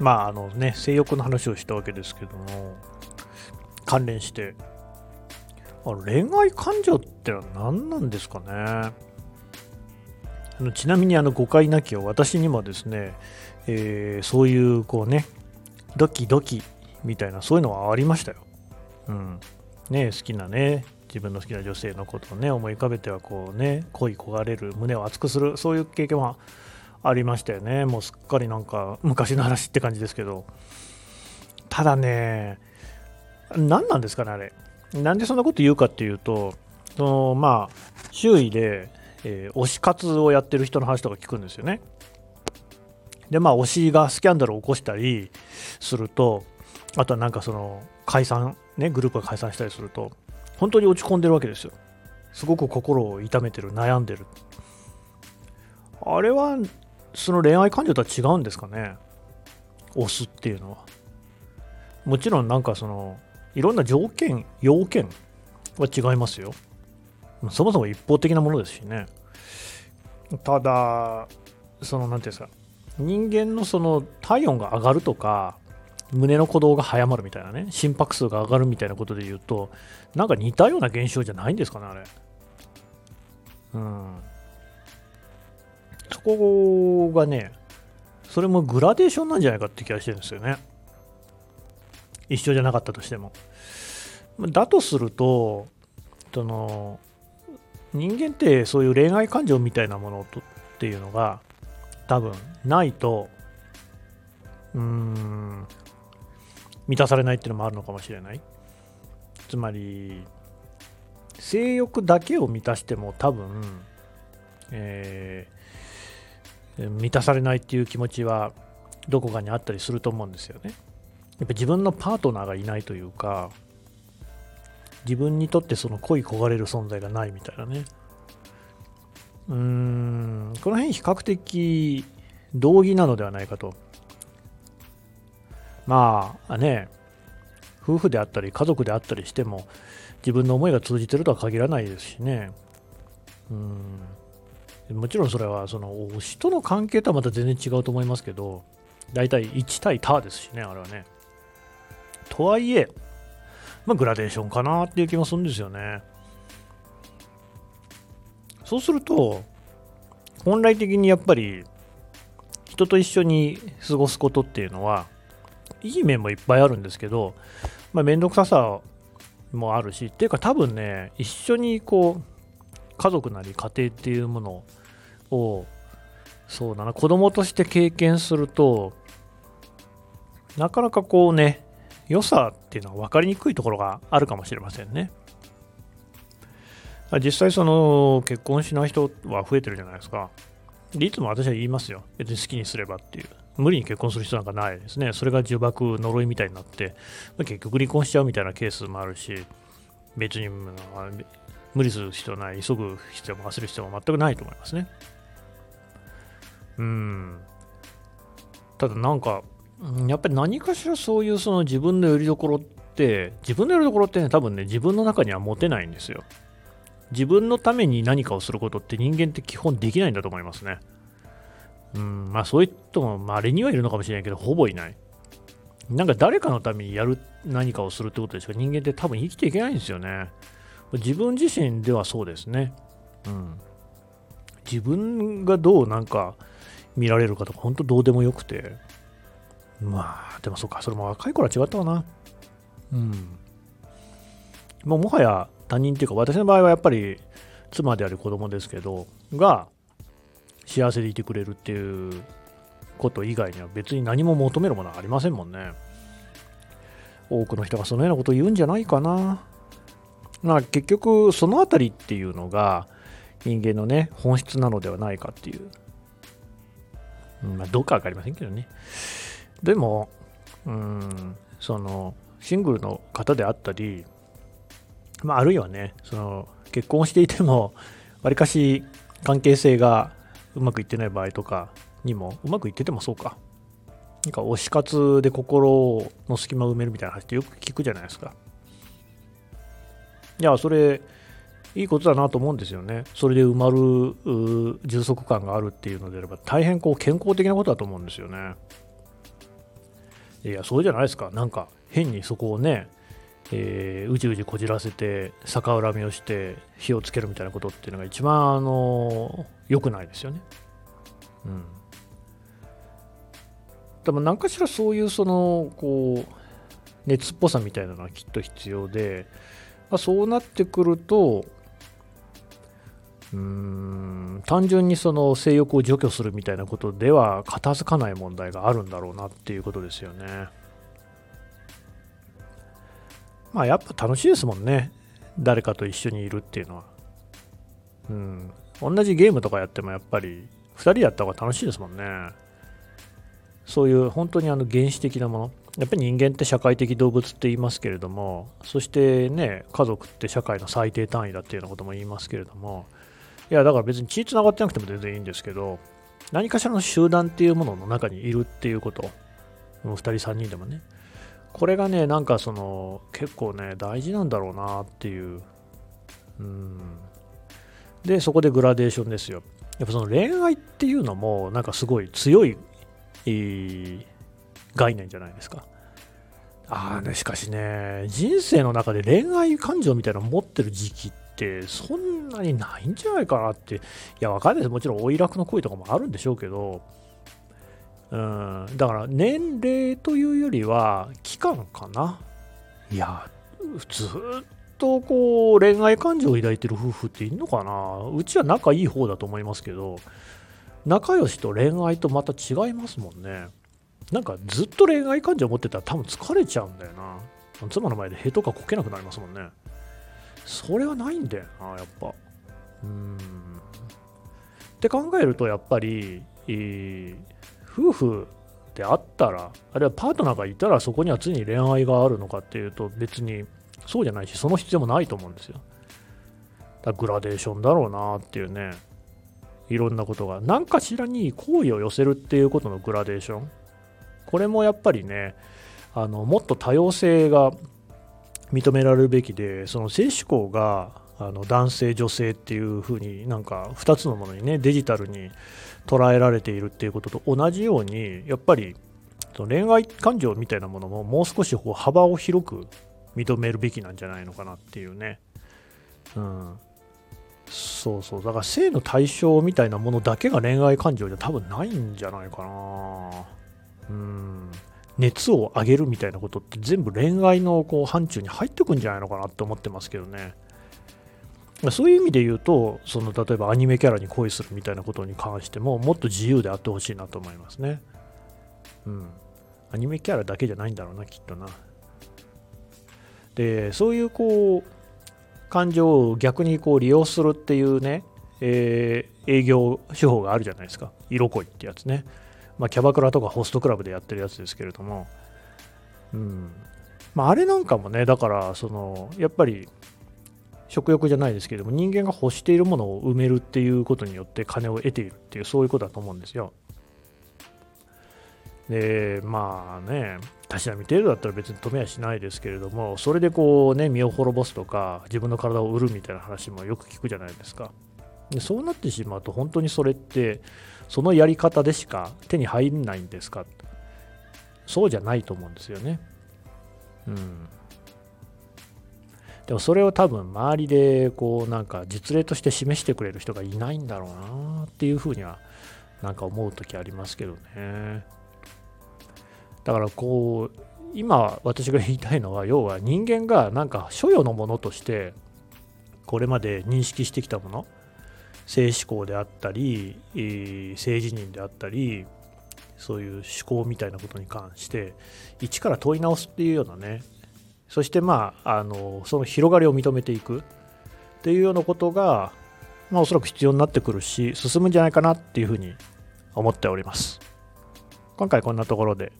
まああのね性欲の話をしたわけですけども関連してあ恋愛感情ってのは何なんですかねあのちなみにあの誤解なきを私にもですね、えー、そういうこうねドキドキみたいなそういうのはありましたよ。うん。ね好きなね自分の好きな女性のことをね思い浮かべてはこうね恋焦がれる胸を熱くするそういう経験はありましたよね。もうすっかりなんか昔の話って感じですけど。ただね何なんですかねあれ。なんでそんなこと言うかっていうとそのまあ周囲で、えー、推し活をやってる人の話とか聞くんですよね。でまあ推しがスキャンダルを起こしたりするとあとはなんかその解散ねグループが解散したりすると本当に落ち込んでるわけですよ。すごく心を痛めてる悩んでる。あれはその恋愛感情とは違うんですかね？押すっていうのは。もちろんなんかそのいろんな条件要件は違いますよ。そもそも一方的なものですしね。ただその何ていうんですか？人間のその体温が上がるとか胸の鼓動が早まるみたいなね心拍数が上がるみたいなことで言うとなんか似たような現象じゃないんですかねあれ。うん。そこがねそれもグラデーションなんじゃないかって気がしてるんですよね。一緒じゃなかったとしても。だとするとその人間ってそういう恋愛感情みたいなものとっていうのが多分ないとうーん満たされないっていうのもあるのかもしれない。つまり性欲だけを満たしても多分、えー、満たされないっていう気持ちはどこかにあったりすると思うんですよね。やっぱ自分のパートナーがいないというか自分にとってその恋焦がれる存在がないみたいなね。うーんこの辺比較的同義なのではないかと。まあね、夫婦であったり家族であったりしても自分の思いが通じてるとは限らないですしね。うん。もちろんそれはその推しとの関係とはまた全然違うと思いますけど、大体1対他ですしね、あれはね。とはいえ、まあ、グラデーションかなっていう気もするんですよね。そうすると、本来的にやっぱり人と一緒に過ごすことっていうのは、いい面もいっぱいあるんですけど、まあ、めんどくささもあるし、っていうか多分ね、一緒にこう、家族なり家庭っていうものを、そうだな、子供として経験すると、なかなかこうね、良さっていうのは分かりにくいところがあるかもしれませんね。実際その結婚しない人は増えてるじゃないですかで。いつも私は言いますよ。別に好きにすればっていう。無理に結婚する必要なんかないですね。それが呪縛、呪いみたいになって、結局離婚しちゃうみたいなケースもあるし、別に、無理する必要ない、急ぐ必要も焦る必要も全くないと思いますね。うん。ただなんか、やっぱり何かしらそういうその自分のよりどころって、自分のよりどころってね、多分ね、自分の中には持てないんですよ。自分のために何かをすることって人間って基本できないんだと思いますね。うん、まあそういう人も稀にはいるのかもしれないけど、ほぼいない。なんか誰かのためにやる何かをするってことでしか人間って多分生きていけないんですよね。自分自身ではそうですね。うん。自分がどうなんか見られるかとか本当どうでもよくて。まあ、でもそうか、それも若い頃は違ったわな。うん。もうもはや他人っていうか私の場合はやっぱり妻である子供ですけど、が幸せでいてくれるっていうこと以外には別に何も求めるものはありませんもんね。多くの人がそのようなことを言うんじゃないかな。まあ結局そのあたりっていうのが人間のね本質なのではないかっていう。まあどうかわかりませんけどね。でも、うん、そのシングルの方であったり、まああるいはね、その結婚していてもわりかし関係性がうまくいってない場合とかにも、うまくいっててもそうか。なんか推し活で心の隙間を埋めるみたいな話ってよく聞くじゃないですか。いや、それ、いいことだなと思うんですよね。それで埋まる充足感があるっていうのであれば、大変こう健康的なことだと思うんですよね。いや、そうじゃないですか。なんか、変にそこをね、えー、うじうじこじらせて、逆恨みをして、火をつけるみたいなことっていうのが一番、あの良くないですよね。うん。でも何かしらそういうそのこう熱っぽさみたいなのはきっと必要で、まあ、そうなってくるとうーん単純にその性欲を除去するみたいなことでは片付かない問題があるんだろうなっていうことですよね。まあやっぱ楽しいですもんね。誰かと一緒にいるっていうのは。うん。同じゲームとかやってもやっぱり2人やった方が楽しいですもんね。そういう本当にあの原始的なもの。やっぱり人間って社会的動物って言いますけれども、そしてね、家族って社会の最低単位だっていうようなことも言いますけれども、いや、だから別に血つながってなくても全然いいんですけど、何かしらの集団っていうものの中にいるっていうこと、2人3人でもね、これがね、なんかその、結構ね、大事なんだろうなっていう。うん。で、そこでグラデーションですよ。やっぱその恋愛っていうのも、なんかすごい強い概念じゃないですか。ああね、しかしね、人生の中で恋愛感情みたいなの持ってる時期ってそんなにないんじゃないかなって、いや、わかんないです。もちろん、おいらくの恋とかもあるんでしょうけど、うん、だから年齢というよりは期間かな。いや、ずっとこう恋愛感情を抱いてる夫婦っているのかなうちは仲いい方だと思いますけど、仲良しと恋愛とまた違いますもんね。なんかずっと恋愛感情を持ってたら多分疲れちゃうんだよな。妻の前でへとかこけなくなりますもんね。それはないんだよな、やっぱ。うん。って考えると、やっぱり、夫婦であったら、あるいはパートナーがいたらそこには常に恋愛があるのかっていうと別にそうじゃないし、その必要もないと思うんですよ。だグラデーションだろうなっていうね。いろんなことが何かしらに好意を寄せるっていうことのグラデーションこれもやっぱりねあのもっと多様性が認められるべきでその性思考があの男性女性っていう風になんか2つのものにねデジタルに捉えられているっていうことと同じようにやっぱりその恋愛感情みたいなものももう少しこう幅を広く認めるべきなんじゃないのかなっていうね、うん、そうそう。だから性の対象みたいなものだけが恋愛感情じゃ多分ないんじゃないかな。うん。熱を上げるみたいなことって全部恋愛のこう範疇に入ってくんじゃないのかなって思ってますけどねそういう意味で言うとその例えばアニメキャラに恋するみたいなことに関してももっと自由であってほしいなと思いますねうんアニメキャラだけじゃないんだろうなきっとなでそういうこう感情を逆にこう利用するっていうね、えー、営業手法があるじゃないですか。色恋ってやつね。まあ、キャバクラとかホストクラブでやってるやつですけれども、うん。まあ、あれなんかもね、だから、その、やっぱり、食欲じゃないですけども、人間が欲しているものを埋めるっていうことによって金を得ているっていう、そういうことだと思うんですよ。で、まあね、たしなみ程度だったら別に止めはしないですけれども、それでこうね、身を滅ぼすとか、自分の体を売るみたいな話もよく聞くじゃないですか。でそうなってしまうと、本当にそれって、そのやり方でしか手に入んないんですか？そうじゃないと思うんですよね。うん。でもそれを多分周りでこうなんか実例として示してくれる人がいないんだろうなっていうふうにはなんか思う時ありますけどね。だからこう今私が言いたいのは要は人間がなんか所与のものとしてこれまで認識してきたもの性思考であったり、性自認であったりそういう思考みたいなことに関して一から問い直すっていうようなね。そしてまああのその広がりを認めていく。っていうようなことが、まあ、おそらく必要になってくるし進むんじゃないかなっていうふうに思っております。今回こんなところで。